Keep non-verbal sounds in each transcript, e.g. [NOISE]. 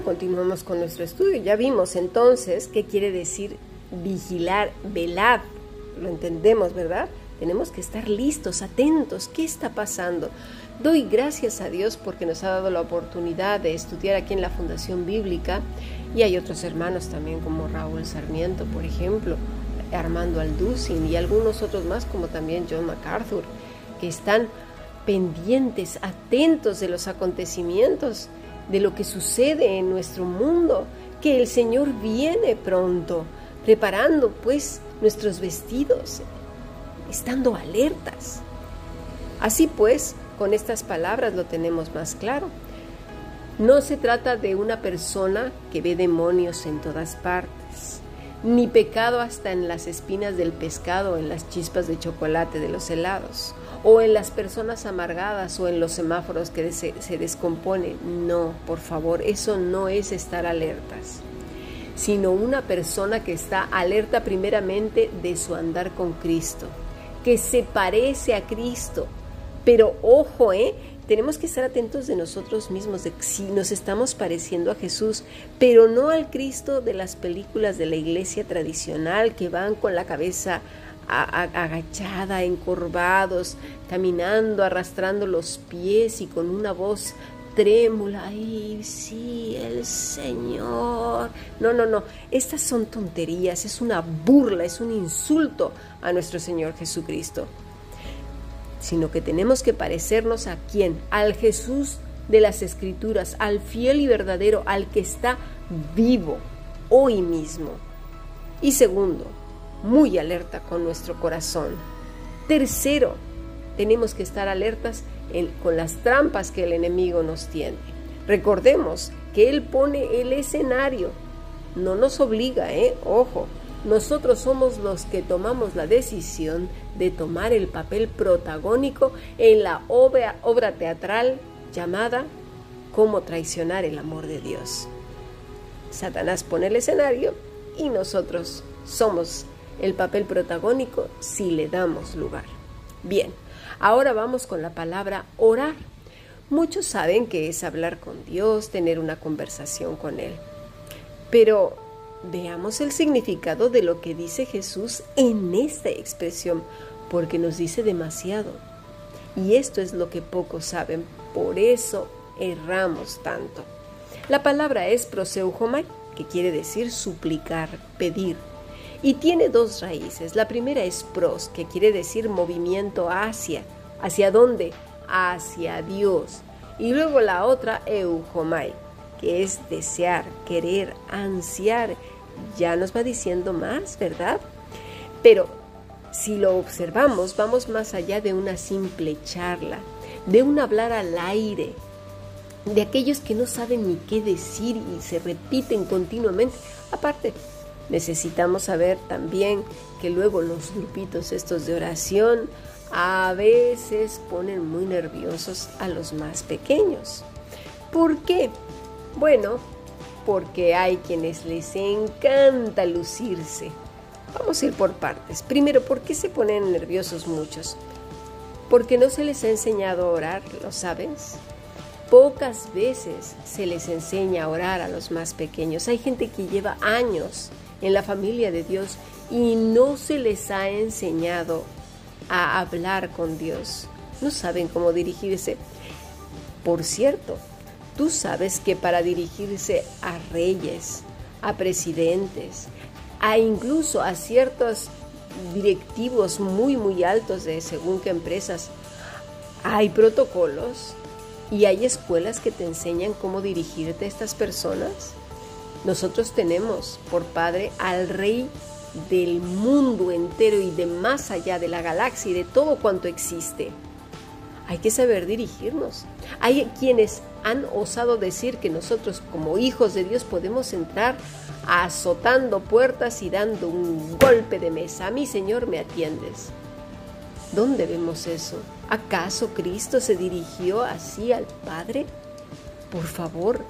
Bueno, continuamos con nuestro estudio. Ya vimos entonces qué quiere decir vigilar, velar. Lo entendemos, ¿verdad? Tenemos que estar listos, atentos. ¿Qué está pasando? Doy gracias a Dios porque nos ha dado la oportunidad de estudiar aquí en la Fundación Bíblica y hay otros hermanos también como Raúl Sarmiento, por ejemplo, Armando Alducin y algunos otros más como también John MacArthur, que están pendientes, atentos de los acontecimientos, de lo que sucede en nuestro mundo, que el Señor viene pronto, preparando pues nuestros vestidos, estando alertas. Así pues, con estas palabras lo tenemos más claro. No se trata de una persona que ve demonios en todas partes, ni pecado hasta en las espinas del pescado, en las chispas de chocolate de los helados, o en las personas amargadas o en los semáforos que se, descomponen. No, por favor, eso no es estar alertas, sino una persona que está alerta primeramente de su andar con Cristo, que se parece a Cristo, pero ojo, ¿eh? Tenemos que estar atentos de nosotros mismos, de si nos estamos pareciendo a Jesús, pero no al Cristo de las películas de la iglesia tradicional que van con la cabeza agachada, encorvados, caminando, arrastrando los pies y con una voz trémula. ¡Ay, sí, el Señor! No, no, no. Estas son tonterías, es una burla, es un insulto a nuestro Señor Jesucristo sino que tenemos que parecernos a quién, al Jesús de las Escrituras, al fiel y verdadero, al que está vivo hoy mismo. Y segundo, muy alerta con nuestro corazón. Tercero, tenemos que estar alertas con las trampas que el enemigo nos tiene. Recordemos que Él pone el escenario, no nos obliga, ¿eh? Ojo, nosotros somos los que tomamos la decisión de tomar el papel protagónico en la obra, obra teatral llamada Cómo traicionar el amor de Dios. Satanás pone el escenario y nosotros somos el papel protagónico si le damos lugar. Bien, ahora vamos con la palabra orar. Muchos saben que es hablar con Dios, tener una conversación con Él. Pero Veamos el significado de lo que dice Jesús en esta expresión, porque nos dice demasiado. Y esto es lo que pocos saben, por eso erramos tanto. La palabra es proseujomai, que quiere decir suplicar, pedir, y tiene dos raíces. La primera es pros, que quiere decir movimiento hacia. ¿Hacia dónde? Hacia Dios. Y luego la otra, eujomai, que es desear, querer, ansiar. Ya nos va diciendo más, ¿verdad? Pero si lo observamos, vamos más allá de una simple charla, de un hablar al aire, de aquellos que no saben ni qué decir y se repiten continuamente. Aparte, necesitamos saber también que luego los grupitos estos de oración a veces ponen muy nerviosos a los más pequeños. ¿Por qué? Bueno, porque hay quienes les encanta lucirse. Vamos a ir por partes. Primero, ¿por qué se ponen nerviosos muchos? Porque no se les ha enseñado a orar, ¿lo sabes? Pocas veces se les enseña a orar a los más pequeños. Hay gente que lleva años en la familia de Dios y no se les ha enseñado a hablar con Dios. No saben cómo dirigirse. Por cierto, Tú sabes que para dirigirse a reyes, a presidentes, a incluso a ciertos directivos muy muy altos de según qué empresas, hay protocolos y hay escuelas que te enseñan cómo dirigirte a estas personas. Nosotros tenemos por padre al rey del mundo entero y de más allá de la galaxia y de todo cuanto existe. Hay que saber dirigirnos. Hay quienes han osado decir que nosotros como hijos de Dios podemos entrar azotando puertas y dando un golpe de mesa. A mí, Señor, me atiendes. ¿Dónde vemos eso? ¿Acaso Cristo se dirigió así al Padre? Por favor,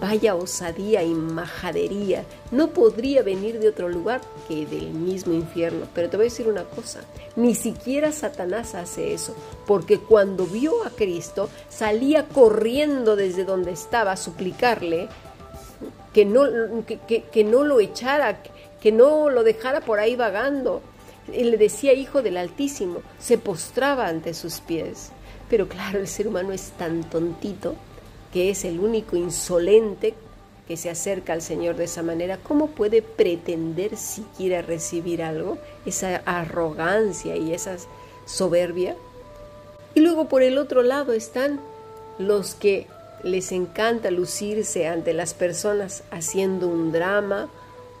Vaya osadía y majadería. No podría venir de otro lugar que del mismo infierno. Pero te voy a decir una cosa. Ni siquiera Satanás hace eso. Porque cuando vio a Cristo, salía corriendo desde donde estaba a suplicarle que no, que, no lo echara, que no lo dejara por ahí vagando. Él le decía hijo del Altísimo, se postraba ante sus pies. Pero claro, el ser humano es tan tontito que es el único insolente que se acerca al Señor de esa manera, ¿cómo puede pretender siquiera recibir algo? Esa arrogancia y esa soberbia. Y luego por el otro lado están los que les encanta lucirse ante las personas haciendo un drama,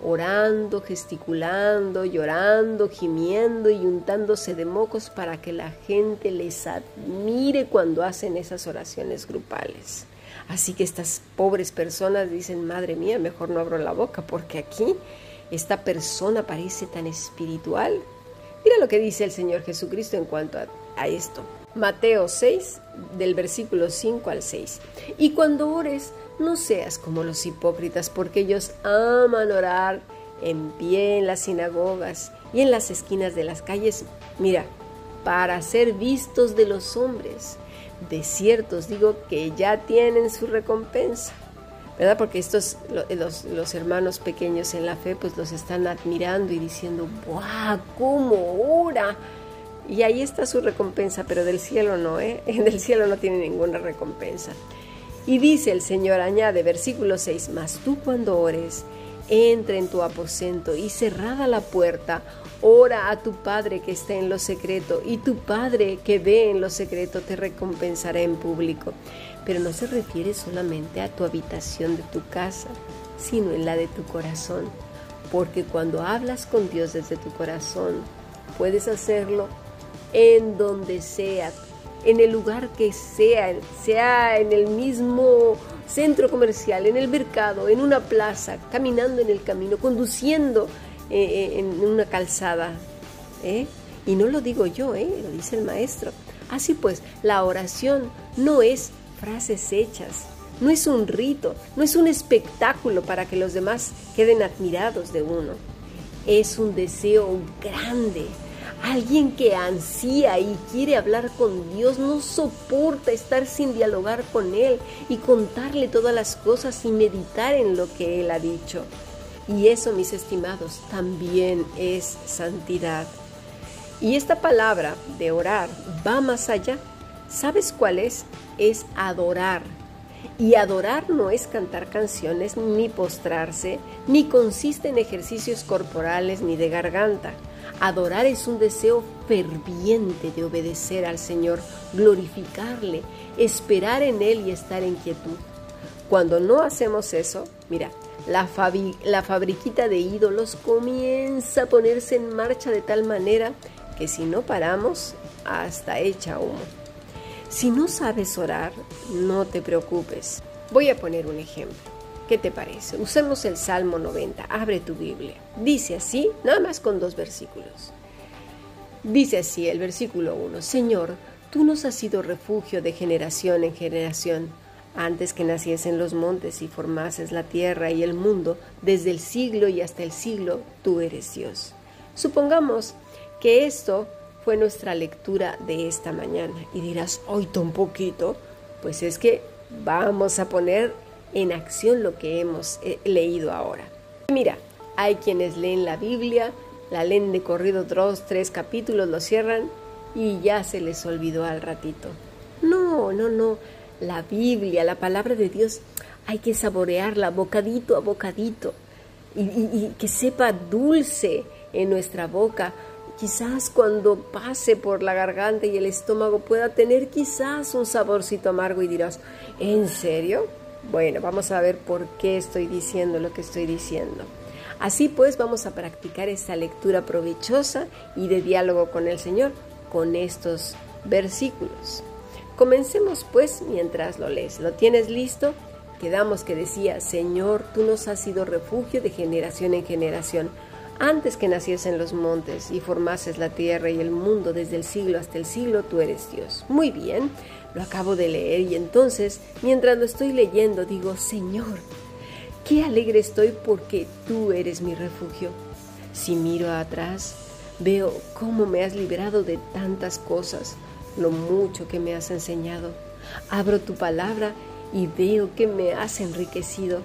orando, gesticulando, llorando, gimiendo y untándose de mocos para que la gente les admire cuando hacen esas oraciones grupales. Así que estas pobres personas dicen, madre mía, mejor no abro la boca porque aquí esta persona parece tan espiritual. Mira lo que dice el Señor Jesucristo en cuanto a, esto. Mateo 6, del versículo 5 al 6. Y cuando ores, no seas como los hipócritas, porque ellos aman orar en pie en las sinagogas y en las esquinas de las calles. Mira, para ser vistos de los hombres. De cierto os digo que ya tienen su recompensa. ¿Verdad? Porque estos, los, los, hermanos pequeños en la fe, pues los están admirando y diciendo, ¡buah! ¿Cómo ora? Y ahí está su recompensa, pero del cielo no, ¿eh? [LAUGHS] Del cielo no tiene ninguna recompensa. Y dice el Señor, añade, versículo 6, mas tú cuando ores, entra en tu aposento y cerrada la puerta, Ora a tu Padre que está en lo secreto y tu Padre que ve en lo secreto te recompensará en público. Pero no se refiere solamente a tu habitación de tu casa, sino en la de tu corazón. Porque cuando hablas con Dios desde tu corazón, puedes hacerlo en donde sea, en el lugar que sea, sea en el mismo centro comercial, en el mercado, en una plaza, caminando en el camino, conduciendo eh, eh, en una calzada. ¿eh? Y no lo digo yo, lo dice el maestro. Así pues, la oración no es frases hechas, no es un rito, no es un espectáculo para que los demás queden admirados de uno. Es un deseo grande. Alguien que ansía y quiere hablar con Dios no soporta estar sin dialogar con Él y contarle todas las cosas y meditar en lo que Él ha dicho. Y eso, mis estimados, también es santidad. Y esta palabra de orar va más allá. ¿Sabes cuál es? Es adorar. Y adorar no es cantar canciones ni postrarse, ni consiste en ejercicios corporales ni de garganta. Adorar es un deseo ferviente de obedecer al Señor, glorificarle, esperar en Él y estar en quietud. Cuando no hacemos eso, mira, la, fabriquita de ídolos comienza a ponerse en marcha de tal manera que si no paramos, hasta echa humo. Si no sabes orar, no te preocupes. Voy a poner un ejemplo. ¿Qué te parece? Usemos el Salmo 90. Abre tu Biblia. Dice así, nada más con dos versículos. Dice así el versículo 1. Señor, tú nos has sido refugio de generación en generación antes que naciesen los montes y formases la tierra y el mundo, desde el siglo y hasta el siglo, tú eres Dios. Supongamos que esto fue nuestra lectura de esta mañana y dirás, hoy tan poquito, pues es que vamos a poner en acción lo que hemos eh, leído ahora. Mira, hay quienes leen la Biblia, la leen de corrido dos, tres capítulos, lo cierran y ya se les olvidó al ratito. No, no, no la Biblia, la palabra de Dios, hay que saborearla bocadito a bocadito y, que sepa dulce en nuestra boca. Quizás cuando pase por la garganta y el estómago pueda tener quizás un saborcito amargo y dirás, ¿en serio? Bueno, vamos a ver por qué estoy diciendo lo que estoy diciendo. Así pues vamos a practicar esta lectura provechosa y de diálogo con el Señor con estos versículos. Comencemos pues mientras lo lees. ¿Lo tienes listo? Quedamos que decía, Señor, tú nos has sido refugio de generación en generación. Antes que naciesen los montes y formases la tierra y el mundo desde el siglo hasta el siglo, tú eres Dios. Muy bien, lo acabo de leer y entonces, mientras lo estoy leyendo, digo, Señor, qué alegre estoy porque tú eres mi refugio. Si miro atrás, veo cómo me has librado de tantas cosas lo mucho que me has enseñado. Abro tu palabra y veo que me has enriquecido.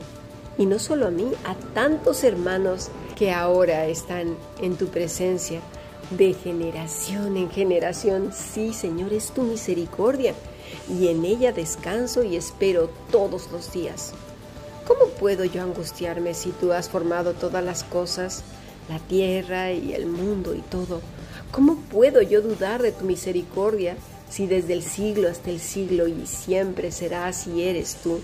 y no solo a mí, a tantos hermanos que ahora están en tu presencia de generación en generación. Sí, Señor, es tu misericordia y en ella descanso y espero todos los días. ¿Cómo puedo yo angustiarme si tú has formado todas las cosas, la tierra y el mundo y todo? ¿Cómo puedo yo dudar de tu misericordia si desde el siglo hasta el siglo y siempre serás y eres tú?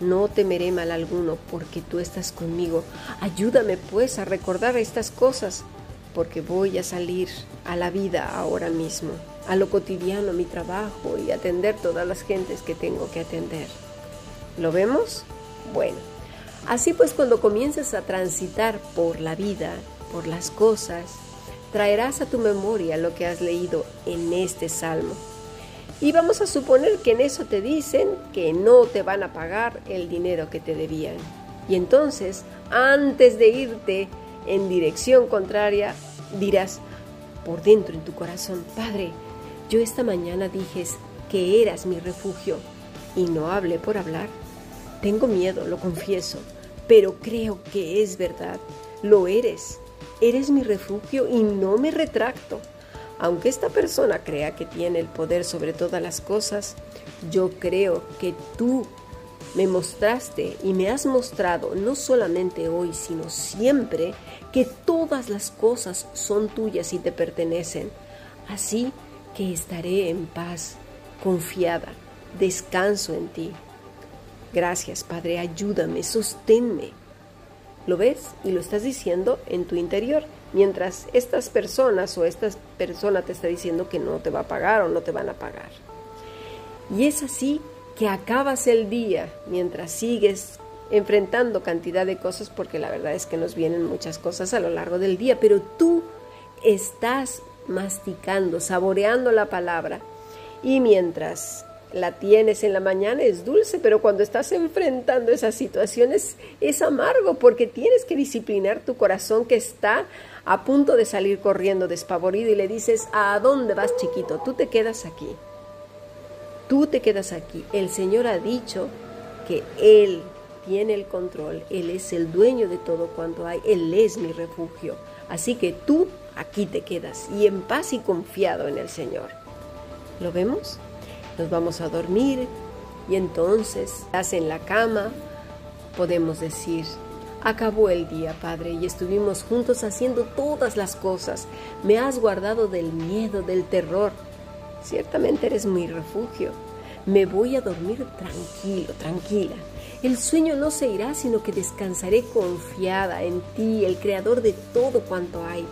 No temeré mal alguno porque tú estás conmigo. Ayúdame pues a recordar estas cosas porque voy a salir a la vida ahora mismo, a lo cotidiano, mi trabajo y atender todas las gentes que tengo que atender. ¿Lo vemos? Bueno, así pues cuando comiences a transitar por la vida, por las cosas, traerás a tu memoria lo que has leído en este salmo. Y vamos a suponer que en eso te dicen que no te van a pagar el dinero que te debían. Y entonces, antes de irte en dirección contraria, dirás por dentro en tu corazón, Padre, yo esta mañana dijes que eras mi refugio y no hablé por hablar. Tengo miedo, lo confieso, pero creo que es verdad. Lo eres. Eres mi refugio y no me retracto. Aunque esta persona crea que tiene el poder sobre todas las cosas, yo creo que tú me mostraste y me has mostrado, no solamente hoy, sino siempre, que todas las cosas son tuyas y te pertenecen. Así que estaré en paz, confiada, descanso en ti. Gracias, Padre, ayúdame, sosténme. ¿Lo ves? Y lo estás diciendo en tu interior, mientras estas personas o esta persona te está diciendo que no te va a pagar o no te van a pagar. Y es así que acabas el día mientras sigues enfrentando cantidad de cosas, porque la verdad es que nos vienen muchas cosas a lo largo del día, pero tú estás masticando, saboreando la palabra. Y mientras la tienes en la mañana es dulce, pero cuando estás enfrentando esas situaciones es amargo porque tienes que disciplinar tu corazón que está a punto de salir corriendo despavorido y le dices, ¿a dónde vas chiquito? Tú te quedas aquí. Tú te quedas aquí. El Señor ha dicho que Él tiene el control, Él es el dueño de todo cuanto hay, Él es mi refugio. Así que tú aquí te quedas y en paz y confiado en el Señor. ¿Lo vemos? Nos vamos a dormir y entonces, en la cama, podemos decir, acabó el día, Padre, y estuvimos juntos haciendo todas las cosas. Me has guardado del miedo, del terror Ciertamente eres mi refugio. Me voy a dormir tranquilo, tranquila. El sueño no se irá, sino que descansaré confiada en ti, el creador de todo cuanto hay.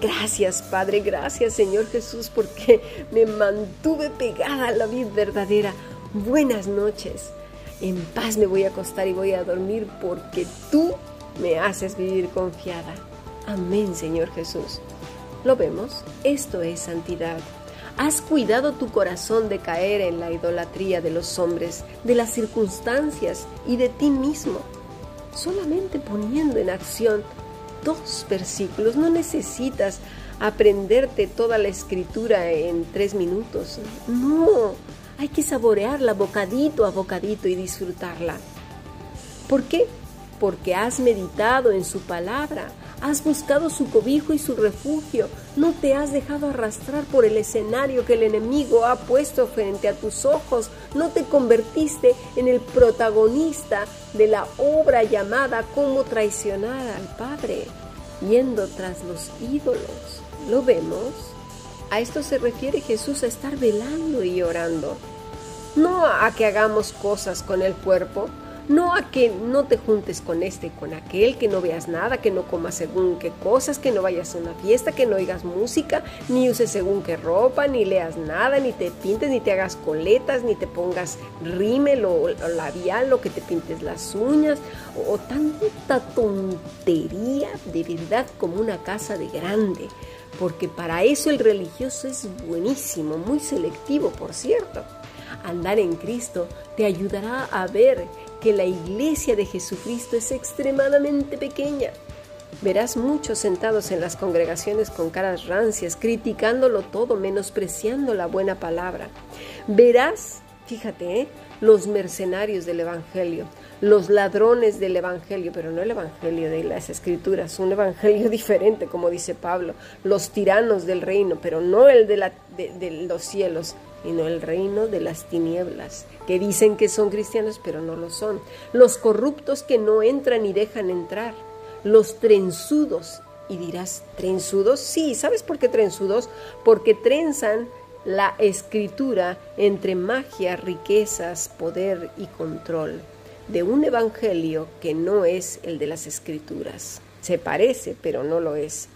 Gracias, Padre, gracias, Señor Jesús, porque me mantuve pegada a la vida verdadera. Buenas noches. En paz me voy a acostar y voy a dormir porque tú me haces vivir confiada. Amén, Señor Jesús. ¿Lo vemos? Esto es santidad. Has cuidado tu corazón de caer en la idolatría de los hombres, de las circunstancias y de ti mismo. Solamente poniendo en acción dos versículos, no necesitas aprenderte toda la escritura en tres minutos. No, hay que saborearla bocadito a bocadito y disfrutarla. ¿Por qué? Porque has meditado en su palabra, Has buscado su cobijo y su refugio. No te has dejado arrastrar por el escenario que el enemigo ha puesto frente a tus ojos. No te convertiste en el protagonista de la obra llamada Cómo traicionar al Padre, yendo tras los ídolos. ¿Lo vemos? A esto se refiere Jesús a estar velando y orando. No a que hagamos cosas con el cuerpo, no a que no te juntes con este con aquel, que no veas nada, que no comas según qué cosas, que no vayas a una fiesta, que no oigas música, ni uses según qué ropa, ni leas nada, ni te pintes, ni te hagas coletas, ni te pongas rímel o, labial, o que te pintes las uñas, o, o tanta tontería de verdad como una casa de grande. Porque para eso el religioso es buenísimo, muy selectivo, por cierto. Andar en Cristo te ayudará a ver que la iglesia de Jesucristo es extremadamente pequeña. Verás muchos sentados en las congregaciones con caras rancias, criticándolo todo, menospreciando la buena palabra. Verás Fíjate, ¿eh? los mercenarios del Evangelio, los ladrones del Evangelio, pero no el Evangelio de las Escrituras, un Evangelio [LAUGHS] diferente, como dice Pablo, los tiranos del reino, pero no el de, la, de, los cielos, sino el reino de las tinieblas, que dicen que son cristianos, pero no lo son, los corruptos que no entran y dejan entrar, los trenzudos, y dirás, ¿trenzudos? Sí, ¿sabes por qué trenzudos? Porque trenzan la escritura entre magia, riquezas, poder y control de un evangelio que no es el de las escrituras. Se parece, pero no lo es.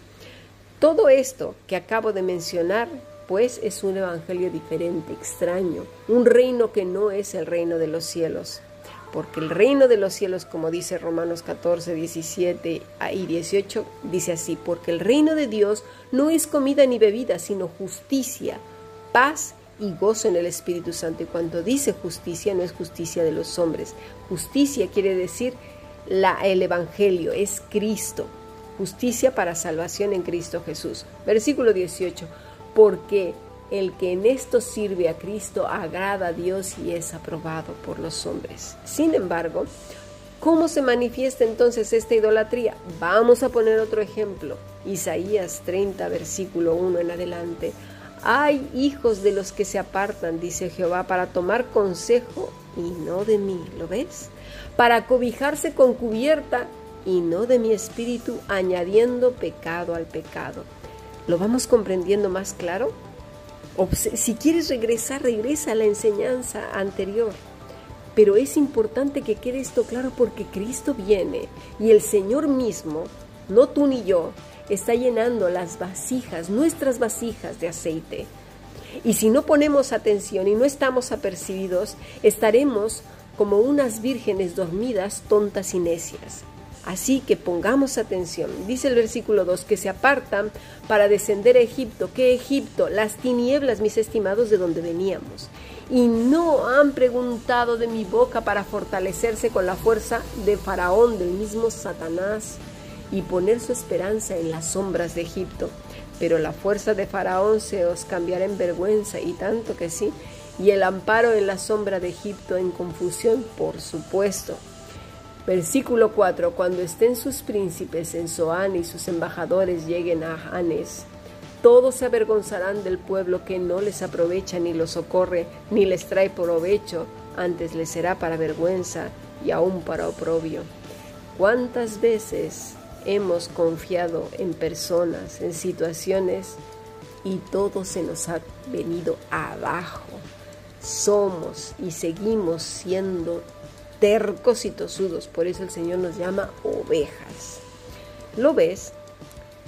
Todo esto que acabo de mencionar, pues es un evangelio diferente, extraño, un reino que no es el reino de los cielos. Porque el reino de los cielos, como dice Romanos 14, 17 y 18, dice así, porque el reino de Dios no es comida ni bebida, sino justicia, paz y gozo en el Espíritu Santo. Y cuando dice justicia, no es justicia de los hombres. Justicia quiere decir la, el Evangelio, es Cristo. Justicia para salvación en Cristo Jesús. Versículo 18. Porque el que en esto sirve a Cristo agrada a Dios y es aprobado por los hombres. Sin embargo, ¿cómo se manifiesta entonces esta idolatría? Vamos a poner otro ejemplo. Isaías 30, versículo 1 en adelante. Hay hijos de los que se apartan, dice Jehová, para tomar consejo y no de mí, ¿lo ves? Para cobijarse con cubierta y no de mi espíritu, añadiendo pecado al pecado. ¿Lo vamos comprendiendo más claro? si quieres regresar, regresa a la enseñanza anterior. Pero es importante que quede esto claro porque Cristo viene y el Señor mismo, no tú ni yo, está llenando las vasijas, nuestras vasijas de aceite. Y si no ponemos atención y no estamos apercibidos, estaremos como unas vírgenes dormidas, tontas y necias. Así que pongamos atención. Dice el versículo 2 que se apartan para descender a Egipto. ¿Qué Egipto? Las tinieblas, mis estimados, de donde veníamos. Y no han preguntado de mi boca para fortalecerse con la fuerza de Faraón, del mismo Satanás y poner su esperanza en las sombras de Egipto. Pero la fuerza de Faraón se os cambiará en vergüenza, y tanto que sí, y el amparo en la sombra de Egipto en confusión, por supuesto. Versículo 4. Cuando estén sus príncipes en Zoán y sus embajadores lleguen a Hanes, todos se avergonzarán del pueblo que no les aprovecha ni los socorre, ni les trae provecho, antes les será para vergüenza y aún para oprobio. ¿Cuántas veces hemos confiado en personas, en situaciones y todo se nos ha venido abajo. Somos y seguimos siendo tercos y tosudos, por eso el Señor nos llama ovejas. ¿Lo ves?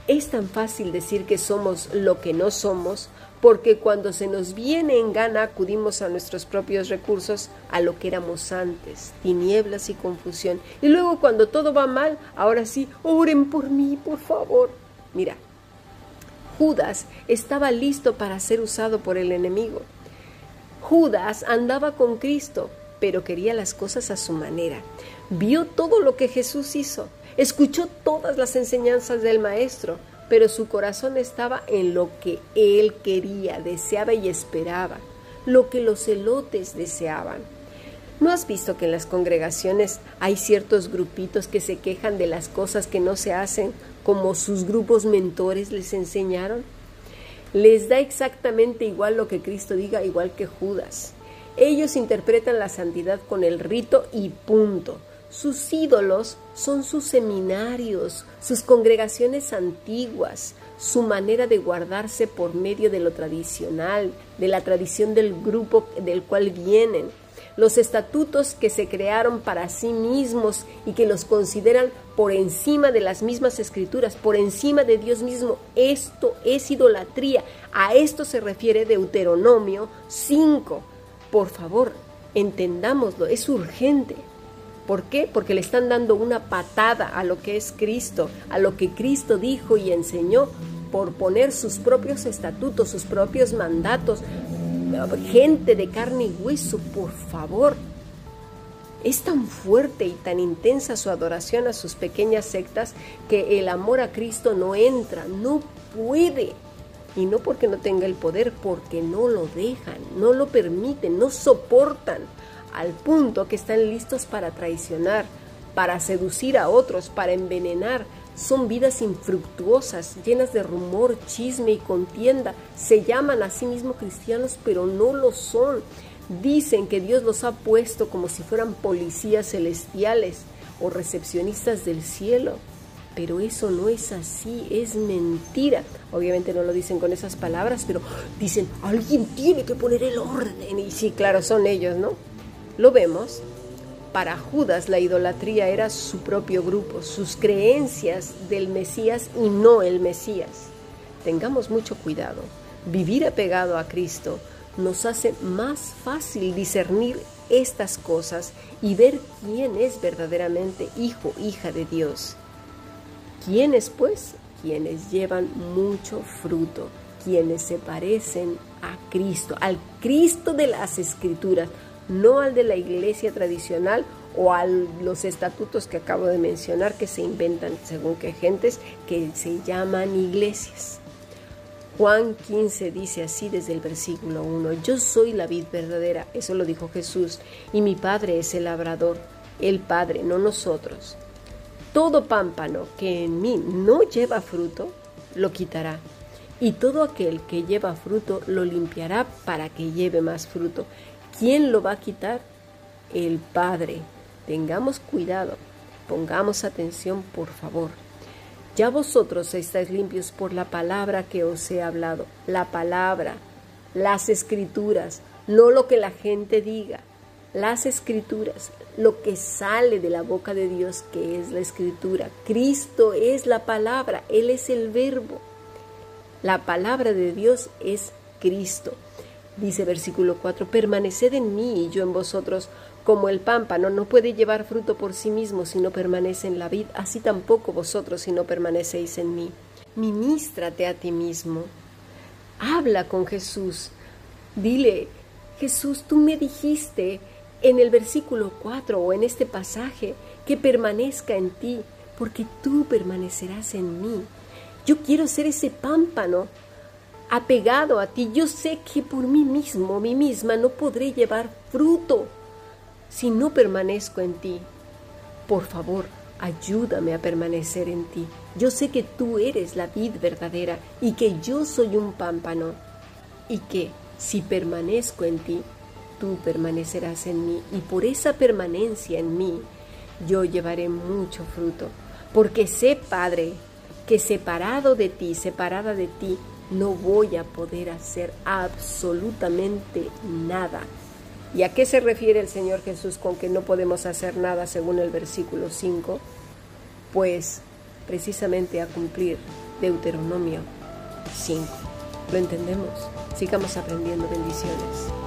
Es tan fácil decir que somos lo que no somos porque cuando se nos viene en gana acudimos a nuestros propios recursos, a lo que éramos antes, tinieblas y confusión. Y luego cuando todo va mal, ahora sí, oren por mí, por favor. Mira, Judas estaba listo para ser usado por el enemigo. Judas andaba con Cristo, pero quería las cosas a su manera. Vio todo lo que Jesús hizo, escuchó todas las enseñanzas del Maestro, pero su corazón estaba en lo que él quería, deseaba y esperaba, lo que los elotes deseaban. ¿No has visto que en las congregaciones hay ciertos grupitos que se quejan de las cosas que no se hacen como sus grupos mentores les enseñaron? Les da exactamente igual lo que Cristo diga, igual que Judas. Ellos interpretan la santidad con el rito y punto. Sus ídolos son sus seminarios, sus congregaciones antiguas, su manera de guardarse por medio de lo tradicional, de la tradición del grupo del cual vienen, los estatutos que se crearon para sí mismos y que los consideran por encima de las mismas escrituras, por encima de Dios mismo. Esto es idolatría. A esto se refiere Deuteronomio 5. Por favor, entendámoslo, es urgente. ¿Por qué? Porque le están dando una patada a lo que es Cristo, a lo que Cristo dijo y enseñó por poner sus propios estatutos, sus propios mandatos. Gente de carne y hueso, por favor. Es tan fuerte y tan intensa su adoración a sus pequeñas sectas que el amor a Cristo no entra, no puede. Y no porque no tenga el poder, porque no lo dejan, no lo permiten, no soportan, al punto que están listos para traicionar, para seducir a otros, para envenenar. Son vidas infructuosas, llenas de rumor, chisme y contienda. Se llaman a sí mismos cristianos, pero no lo son. Dicen que Dios los ha puesto como si fueran policías celestiales o recepcionistas del cielo pero eso no es así, es mentira. Obviamente no lo dicen con esas palabras, pero dicen, alguien tiene que poner el orden. Y sí, claro, son ellos, ¿no? Lo vemos. Para Judas la idolatría era su propio grupo, sus creencias del Mesías y no el Mesías. Tengamos mucho cuidado. Vivir apegado a Cristo nos hace más fácil discernir estas cosas y ver quién es verdaderamente hijo, hija de Dios. ¿Quiénes pues? Quienes llevan mucho fruto, quienes se parecen a Cristo, al Cristo de las Escrituras, no al de la iglesia tradicional o a los estatutos que acabo de mencionar que se inventan según qué gentes que se llaman iglesias. Juan 15 dice así desde el versículo 1, yo soy la vid verdadera, eso lo dijo Jesús, y mi Padre es el labrador, el Padre, no nosotros. Todo pámpano que en mí no lleva fruto, lo quitará. Y todo aquel que lleva fruto, lo limpiará para que lleve más fruto. ¿Quién lo va a quitar? El Padre. Tengamos cuidado, pongamos atención, por favor. Ya vosotros estáis limpios por la palabra que os he hablado. La palabra, las escrituras, no lo que la gente diga las escrituras, lo que sale de la boca de Dios, que es la escritura. Cristo es la palabra, Él es el verbo. La palabra de Dios es Cristo. Dice versículo 4, permaneced en mí y yo en vosotros, como el pámpano no puede llevar fruto por sí mismo si no permanece en la vid, así tampoco vosotros si no permanecéis en mí. Ministrate a ti mismo. Habla con Jesús. Dile, Jesús, tú me dijiste en el versículo 4 o en este pasaje, que permanezca en ti, porque tú permanecerás en mí. Yo quiero ser ese pámpano apegado a ti. Yo sé que por mí mismo, mí misma, no podré llevar fruto si no permanezco en ti. Por favor, ayúdame a permanecer en ti. Yo sé que tú eres la vid verdadera y que yo soy un pámpano y que si permanezco en ti, tú permanecerás en mí y por esa permanencia en mí yo llevaré mucho fruto. Porque sé, Padre, que separado de ti, separada de ti, no voy a poder hacer absolutamente nada. ¿Y a qué se refiere el Señor Jesús con que no podemos hacer nada según el versículo 5? Pues precisamente a cumplir Deuteronomio 5. ¿Lo entendemos? Sigamos aprendiendo bendiciones.